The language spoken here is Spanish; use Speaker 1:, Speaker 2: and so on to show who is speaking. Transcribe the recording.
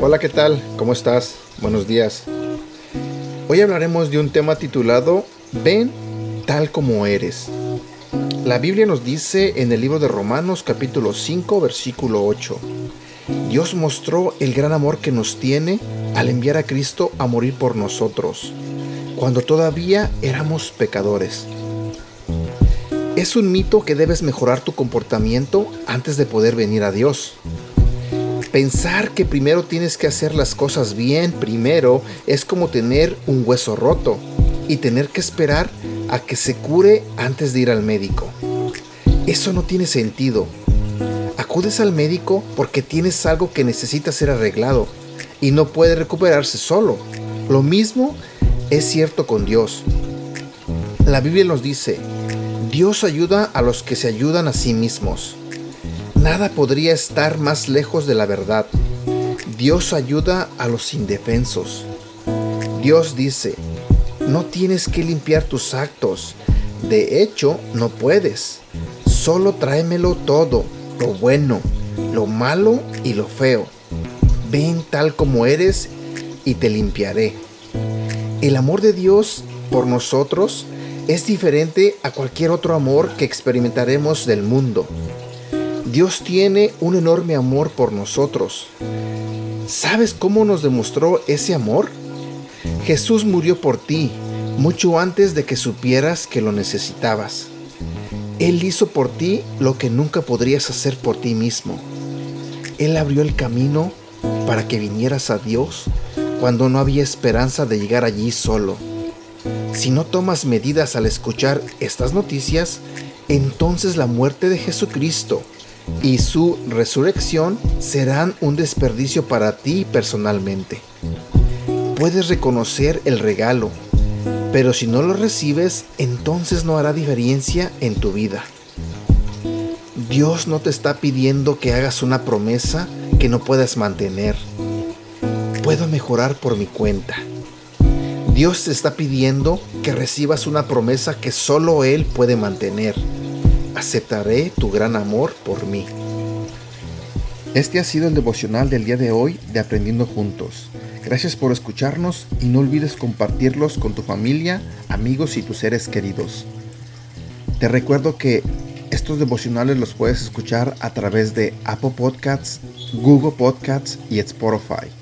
Speaker 1: Hola, ¿qué tal? ¿Cómo estás? Buenos días. Hoy hablaremos de un tema titulado Ven tal como eres. La Biblia nos dice en el libro de Romanos capítulo 5 versículo 8, Dios mostró el gran amor que nos tiene al enviar a Cristo a morir por nosotros, cuando todavía éramos pecadores. Es un mito que debes mejorar tu comportamiento antes de poder venir a Dios. Pensar que primero tienes que hacer las cosas bien primero es como tener un hueso roto y tener que esperar a que se cure antes de ir al médico. Eso no tiene sentido. Acudes al médico porque tienes algo que necesita ser arreglado y no puede recuperarse solo. Lo mismo es cierto con Dios. La Biblia nos dice, Dios ayuda a los que se ayudan a sí mismos. Nada podría estar más lejos de la verdad. Dios ayuda a los indefensos. Dios dice, no tienes que limpiar tus actos. De hecho, no puedes. Solo tráemelo todo, lo bueno, lo malo y lo feo. Ven tal como eres y te limpiaré. El amor de Dios por nosotros es diferente a cualquier otro amor que experimentaremos del mundo. Dios tiene un enorme amor por nosotros. ¿Sabes cómo nos demostró ese amor? Jesús murió por ti mucho antes de que supieras que lo necesitabas. Él hizo por ti lo que nunca podrías hacer por ti mismo. Él abrió el camino para que vinieras a Dios cuando no había esperanza de llegar allí solo. Si no tomas medidas al escuchar estas noticias, entonces la muerte de Jesucristo y su resurrección serán un desperdicio para ti personalmente puedes reconocer el regalo, pero si no lo recibes, entonces no hará diferencia en tu vida. Dios no te está pidiendo que hagas una promesa que no puedas mantener. Puedo mejorar por mi cuenta. Dios te está pidiendo que recibas una promesa que solo Él puede mantener. Aceptaré tu gran amor por mí. Este ha sido el devocional del día de hoy de Aprendiendo Juntos. Gracias por escucharnos y no olvides compartirlos con tu familia, amigos y tus seres queridos. Te recuerdo que estos devocionales los puedes escuchar a través de Apple Podcasts, Google Podcasts y Spotify.